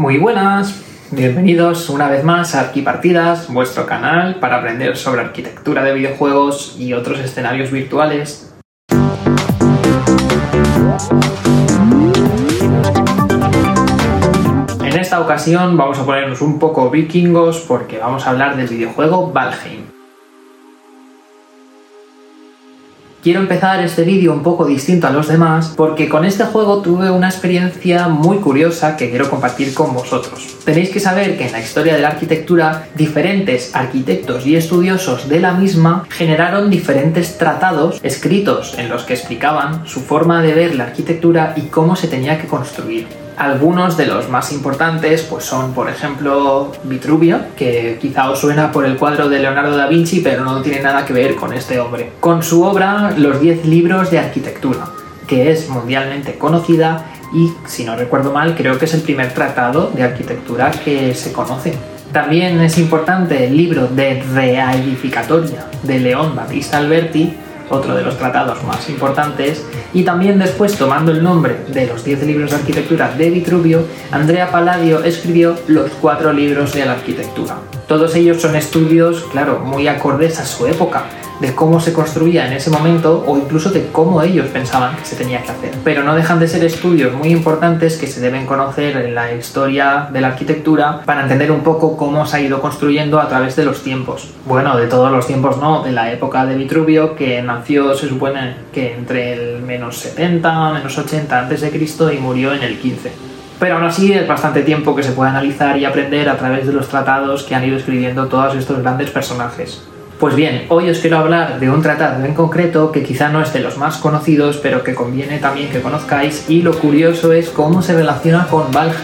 Muy buenas, bienvenidos una vez más a Arquipartidas, vuestro canal para aprender sobre arquitectura de videojuegos y otros escenarios virtuales. En esta ocasión vamos a ponernos un poco vikingos porque vamos a hablar del videojuego Valheim. Quiero empezar este vídeo un poco distinto a los demás porque con este juego tuve una experiencia muy curiosa que quiero compartir con vosotros. Tenéis que saber que en la historia de la arquitectura diferentes arquitectos y estudiosos de la misma generaron diferentes tratados escritos en los que explicaban su forma de ver la arquitectura y cómo se tenía que construir. Algunos de los más importantes pues son, por ejemplo, Vitruvio, que quizá os suena por el cuadro de Leonardo da Vinci, pero no tiene nada que ver con este hombre. Con su obra Los 10 libros de arquitectura, que es mundialmente conocida y, si no recuerdo mal, creo que es el primer tratado de arquitectura que se conoce. También es importante el libro de Realificatoria de León Battista Alberti, otro de los tratados más importantes, y también después, tomando el nombre de los 10 libros de arquitectura de Vitruvio, Andrea Palladio escribió los cuatro libros de la arquitectura. Todos ellos son estudios, claro, muy acordes a su época, de cómo se construía en ese momento o incluso de cómo ellos pensaban que se tenía que hacer. Pero no dejan de ser estudios muy importantes que se deben conocer en la historia de la arquitectura para entender un poco cómo se ha ido construyendo a través de los tiempos. Bueno, de todos los tiempos no, de la época de Vitruvio que nació se supone que entre el menos 70, menos 80 antes de Cristo y murió en el 15 pero aún así es bastante tiempo que se puede analizar y aprender a través de los tratados que han ido escribiendo todos estos grandes personajes. Pues bien, hoy os quiero hablar de un tratado en concreto que quizá no es de los más conocidos, pero que conviene también que conozcáis y lo curioso es cómo se relaciona con Valheim.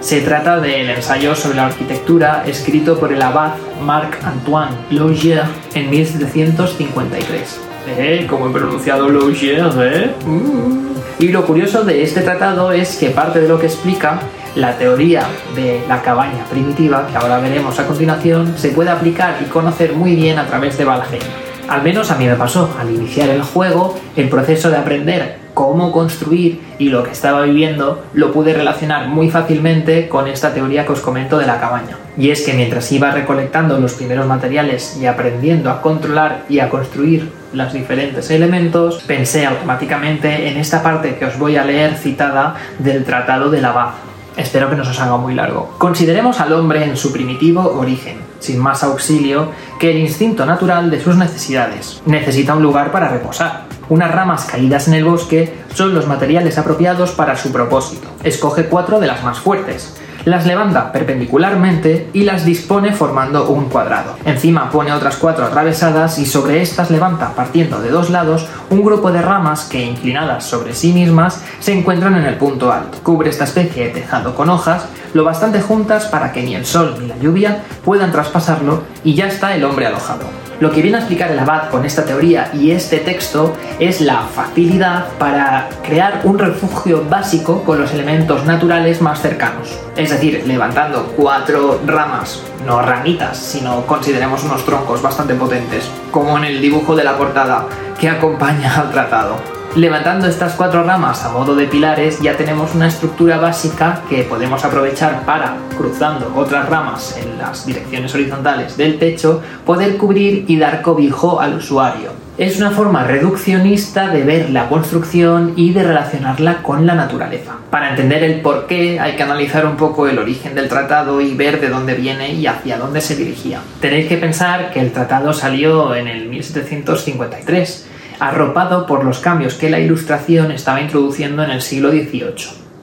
Se trata del ensayo sobre la arquitectura escrito por el abad Marc-Antoine Logier en 1753. ¿Eh? Como he pronunciado Logier, ¿eh? Mm. Y lo curioso de este tratado es que parte de lo que explica la teoría de la cabaña primitiva, que ahora veremos a continuación, se puede aplicar y conocer muy bien a través de Valheim. Al menos a mí me pasó, al iniciar el juego, el proceso de aprender cómo construir y lo que estaba viviendo lo pude relacionar muy fácilmente con esta teoría que os comento de la cabaña. Y es que mientras iba recolectando los primeros materiales y aprendiendo a controlar y a construir los diferentes elementos, pensé automáticamente en esta parte que os voy a leer citada del Tratado de la Abad, Espero que no se os haga muy largo. Consideremos al hombre en su primitivo origen, sin más auxilio que el instinto natural de sus necesidades. Necesita un lugar para reposar. Unas ramas caídas en el bosque son los materiales apropiados para su propósito. Escoge cuatro de las más fuertes, las levanta perpendicularmente y las dispone formando un cuadrado. Encima pone otras cuatro atravesadas y sobre estas levanta, partiendo de dos lados, un grupo de ramas que, inclinadas sobre sí mismas, se encuentran en el punto alto. Cubre esta especie de tejado con hojas, lo bastante juntas para que ni el sol ni la lluvia puedan traspasarlo y ya está el hombre alojado. Lo que viene a explicar el abad con esta teoría y este texto es la facilidad para crear un refugio básico con los elementos naturales más cercanos. Es decir, levantando cuatro ramas, no ramitas, sino consideremos unos troncos bastante potentes, como en el dibujo de la portada que acompaña al tratado. Levantando estas cuatro ramas a modo de pilares ya tenemos una estructura básica que podemos aprovechar para, cruzando otras ramas en las direcciones horizontales del techo, poder cubrir y dar cobijo al usuario. Es una forma reduccionista de ver la construcción y de relacionarla con la naturaleza. Para entender el por qué hay que analizar un poco el origen del tratado y ver de dónde viene y hacia dónde se dirigía. Tenéis que pensar que el tratado salió en el 1753 arropado por los cambios que la Ilustración estaba introduciendo en el siglo XVIII.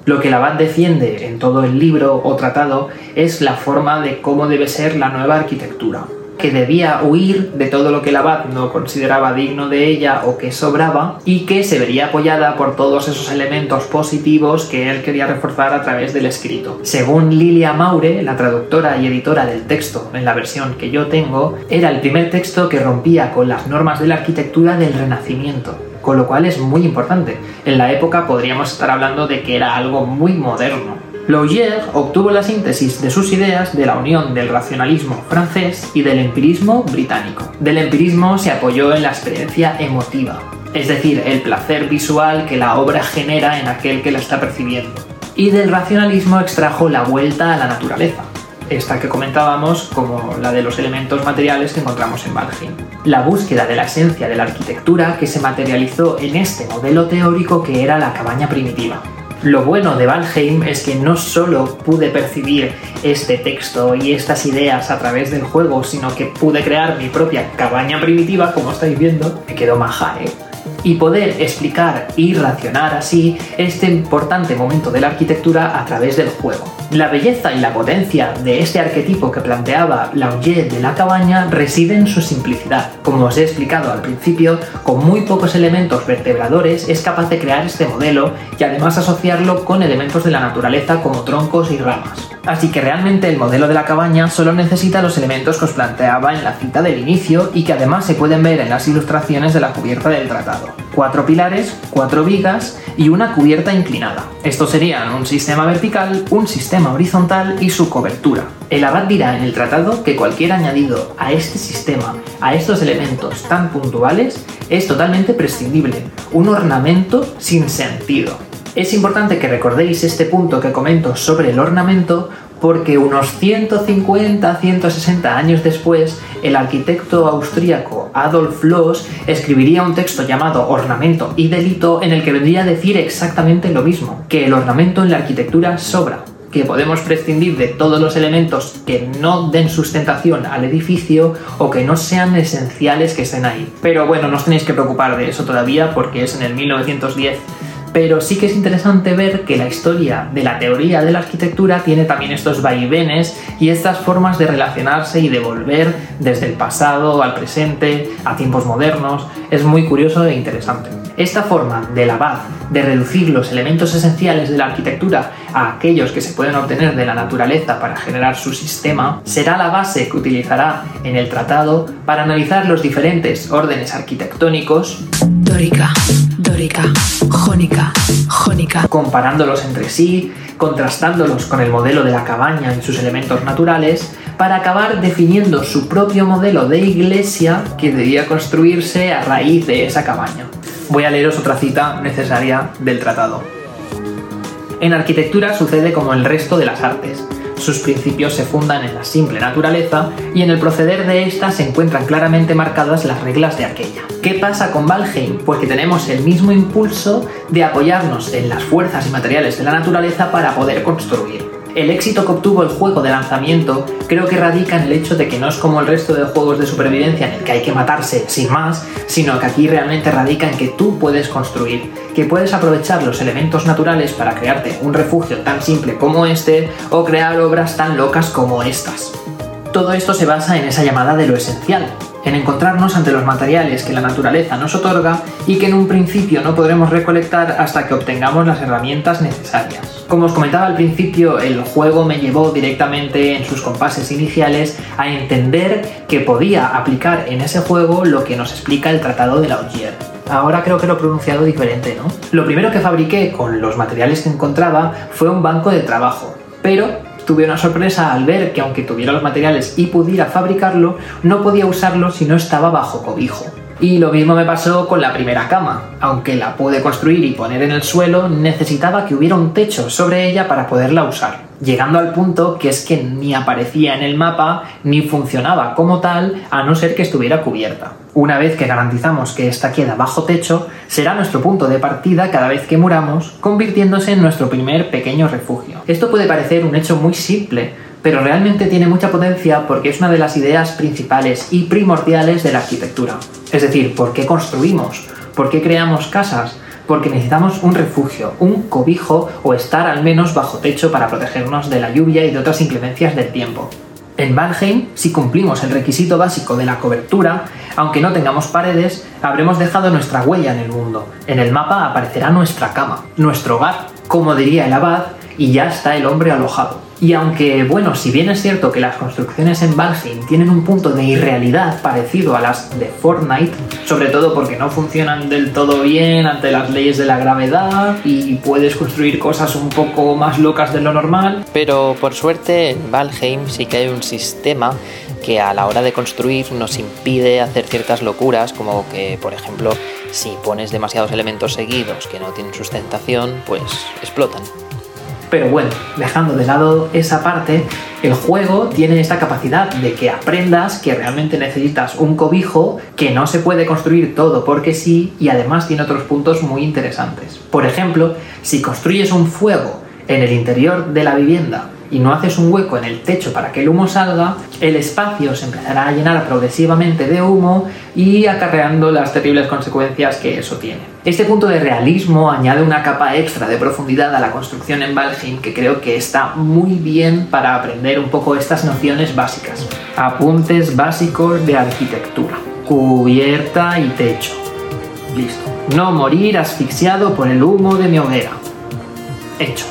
Lo que Abad defiende en todo el libro o tratado es la forma de cómo debe ser la nueva arquitectura que debía huir de todo lo que el abad no consideraba digno de ella o que sobraba y que se vería apoyada por todos esos elementos positivos que él quería reforzar a través del escrito. Según Lilia Maure, la traductora y editora del texto en la versión que yo tengo, era el primer texto que rompía con las normas de la arquitectura del Renacimiento con lo cual es muy importante. En la época podríamos estar hablando de que era algo muy moderno. Laugier obtuvo la síntesis de sus ideas de la unión del racionalismo francés y del empirismo británico. Del empirismo se apoyó en la experiencia emotiva, es decir, el placer visual que la obra genera en aquel que la está percibiendo. y del racionalismo extrajo la vuelta a la naturaleza, esta que comentábamos como la de los elementos materiales que encontramos en Valheim. La búsqueda de la esencia de la arquitectura que se materializó en este modelo teórico que era la cabaña primitiva. Lo bueno de Valheim es que no solo pude percibir este texto y estas ideas a través del juego, sino que pude crear mi propia cabaña primitiva, como estáis viendo, me quedó maja, ¿eh? Y poder explicar y racionar así este importante momento de la arquitectura a través del juego. La belleza y la potencia de este arquetipo que planteaba Launget de la cabaña reside en su simplicidad. Como os he explicado al principio, con muy pocos elementos vertebradores es capaz de crear este modelo y además asociarlo con elementos de la naturaleza como troncos y ramas. Así que realmente el modelo de la cabaña solo necesita los elementos que os planteaba en la cita del inicio y que además se pueden ver en las ilustraciones de la cubierta del tratado. Cuatro pilares, cuatro vigas y una cubierta inclinada. Estos serían un sistema vertical, un sistema horizontal y su cobertura. El abad dirá en el tratado que cualquier añadido a este sistema, a estos elementos tan puntuales, es totalmente prescindible, un ornamento sin sentido. Es importante que recordéis este punto que comento sobre el ornamento porque unos 150-160 años después, el arquitecto austríaco Adolf Loos escribiría un texto llamado Ornamento y Delito en el que vendría a decir exactamente lo mismo, que el ornamento en la arquitectura sobra, que podemos prescindir de todos los elementos que no den sustentación al edificio o que no sean esenciales que estén ahí. Pero bueno, no os tenéis que preocupar de eso todavía porque es en el 1910 pero sí que es interesante ver que la historia de la teoría de la arquitectura tiene también estos vaivenes y estas formas de relacionarse y de volver desde el pasado al presente, a tiempos modernos. Es muy curioso e interesante. Esta forma de la de reducir los elementos esenciales de la arquitectura a aquellos que se pueden obtener de la naturaleza para generar su sistema, será la base que utilizará en el tratado para analizar los diferentes órdenes arquitectónicos dórica, dórica, jónica, jónica, comparándolos entre sí, contrastándolos con el modelo de la cabaña y sus elementos naturales, para acabar definiendo su propio modelo de iglesia que debía construirse a raíz de esa cabaña. Voy a leeros otra cita necesaria del tratado. En arquitectura sucede como el resto de las artes. Sus principios se fundan en la simple naturaleza y en el proceder de ésta se encuentran claramente marcadas las reglas de aquella. ¿Qué pasa con Valheim? Pues que tenemos el mismo impulso de apoyarnos en las fuerzas y materiales de la naturaleza para poder construir. El éxito que obtuvo el juego de lanzamiento creo que radica en el hecho de que no es como el resto de juegos de supervivencia en el que hay que matarse sin más, sino que aquí realmente radica en que tú puedes construir, que puedes aprovechar los elementos naturales para crearte un refugio tan simple como este o crear obras tan locas como estas. Todo esto se basa en esa llamada de lo esencial, en encontrarnos ante los materiales que la naturaleza nos otorga y que en un principio no podremos recolectar hasta que obtengamos las herramientas necesarias. Como os comentaba al principio, el juego me llevó directamente en sus compases iniciales a entender que podía aplicar en ese juego lo que nos explica el Tratado de la Ogier. Ahora creo que lo he pronunciado diferente, ¿no? Lo primero que fabriqué con los materiales que encontraba fue un banco de trabajo, pero tuve una sorpresa al ver que aunque tuviera los materiales y pudiera fabricarlo, no podía usarlo si no estaba bajo cobijo. Y lo mismo me pasó con la primera cama. Aunque la pude construir y poner en el suelo, necesitaba que hubiera un techo sobre ella para poderla usar. Llegando al punto que es que ni aparecía en el mapa ni funcionaba como tal a no ser que estuviera cubierta. Una vez que garantizamos que esta queda bajo techo, será nuestro punto de partida cada vez que muramos, convirtiéndose en nuestro primer pequeño refugio. Esto puede parecer un hecho muy simple, pero realmente tiene mucha potencia porque es una de las ideas principales y primordiales de la arquitectura. Es decir, ¿por qué construimos? ¿Por qué creamos casas? Porque necesitamos un refugio, un cobijo o estar al menos bajo techo para protegernos de la lluvia y de otras inclemencias del tiempo. En Valheim, si cumplimos el requisito básico de la cobertura, aunque no tengamos paredes, habremos dejado nuestra huella en el mundo. En el mapa aparecerá nuestra cama, nuestro hogar, como diría el abad, y ya está el hombre alojado. Y aunque, bueno, si bien es cierto que las construcciones en Valheim tienen un punto de irrealidad parecido a las de Fortnite, sobre todo porque no funcionan del todo bien ante las leyes de la gravedad y puedes construir cosas un poco más locas de lo normal. Pero por suerte en Valheim sí que hay un sistema que a la hora de construir nos impide hacer ciertas locuras, como que, por ejemplo, si pones demasiados elementos seguidos que no tienen sustentación, pues explotan. Pero bueno, dejando de lado esa parte, el juego tiene esta capacidad de que aprendas que realmente necesitas un cobijo, que no se puede construir todo porque sí, y además tiene otros puntos muy interesantes. Por ejemplo, si construyes un fuego en el interior de la vivienda y no haces un hueco en el techo para que el humo salga, el espacio se empezará a llenar progresivamente de humo y acarreando las terribles consecuencias que eso tiene. Este punto de realismo añade una capa extra de profundidad a la construcción en Valheim que creo que está muy bien para aprender un poco estas nociones básicas. Apuntes básicos de arquitectura. Cubierta y techo. Listo. No morir asfixiado por el humo de mi hoguera. Hecho.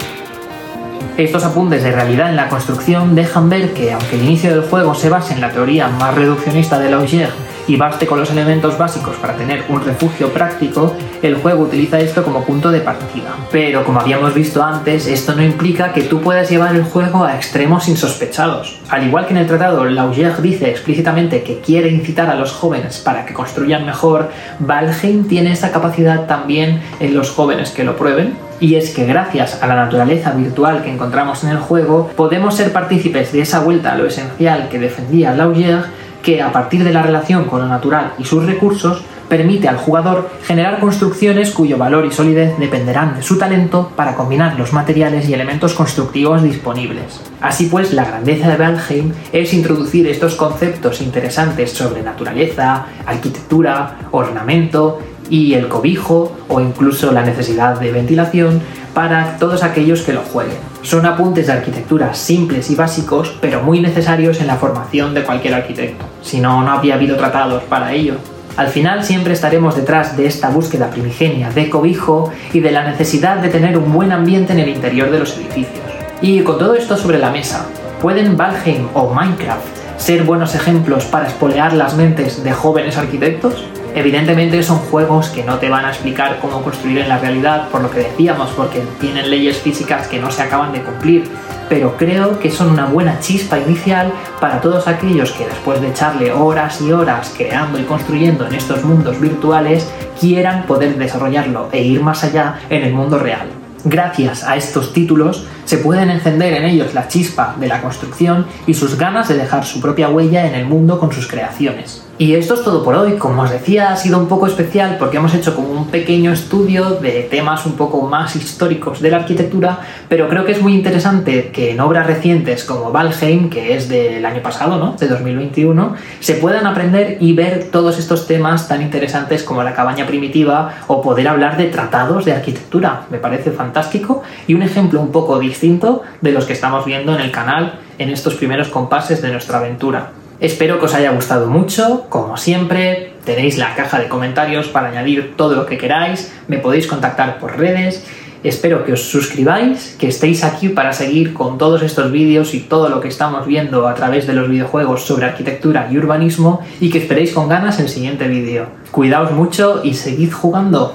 Estos apuntes de realidad en la construcción dejan ver que, aunque el inicio del juego se base en la teoría más reduccionista de Laugier y baste con los elementos básicos para tener un refugio práctico, el juego utiliza esto como punto de partida. Pero como habíamos visto antes, esto no implica que tú puedas llevar el juego a extremos insospechados. Al igual que en el tratado, Laugier dice explícitamente que quiere incitar a los jóvenes para que construyan mejor, Valheim tiene esta capacidad también en los jóvenes que lo prueben y es que gracias a la naturaleza virtual que encontramos en el juego, podemos ser partícipes de esa vuelta a lo esencial que defendía Laugier, que a partir de la relación con lo natural y sus recursos, permite al jugador generar construcciones cuyo valor y solidez dependerán de su talento para combinar los materiales y elementos constructivos disponibles. Así pues, la grandeza de Valheim es introducir estos conceptos interesantes sobre naturaleza, arquitectura, ornamento y el cobijo o incluso la necesidad de ventilación para todos aquellos que lo jueguen. Son apuntes de arquitectura simples y básicos, pero muy necesarios en la formación de cualquier arquitecto. Si no, no habría habido tratados para ello. Al final siempre estaremos detrás de esta búsqueda primigenia de cobijo y de la necesidad de tener un buen ambiente en el interior de los edificios. Y con todo esto sobre la mesa, ¿pueden Valheim o Minecraft ser buenos ejemplos para espolear las mentes de jóvenes arquitectos? Evidentemente son juegos que no te van a explicar cómo construir en la realidad, por lo que decíamos, porque tienen leyes físicas que no se acaban de cumplir, pero creo que son una buena chispa inicial para todos aquellos que después de echarle horas y horas creando y construyendo en estos mundos virtuales, quieran poder desarrollarlo e ir más allá en el mundo real. Gracias a estos títulos se pueden encender en ellos la chispa de la construcción y sus ganas de dejar su propia huella en el mundo con sus creaciones. Y esto es todo por hoy. Como os decía, ha sido un poco especial porque hemos hecho como un pequeño estudio de temas un poco más históricos de la arquitectura, pero creo que es muy interesante que en obras recientes como Valheim, que es del año pasado, ¿no? De 2021, se puedan aprender y ver todos estos temas tan interesantes como la cabaña primitiva o poder hablar de tratados de arquitectura. Me parece fantástico y un ejemplo un poco distinto de los que estamos viendo en el canal en estos primeros compases de nuestra aventura. Espero que os haya gustado mucho, como siempre, tenéis la caja de comentarios para añadir todo lo que queráis, me podéis contactar por redes, espero que os suscribáis, que estéis aquí para seguir con todos estos vídeos y todo lo que estamos viendo a través de los videojuegos sobre arquitectura y urbanismo y que esperéis con ganas el siguiente vídeo. Cuidaos mucho y seguid jugando.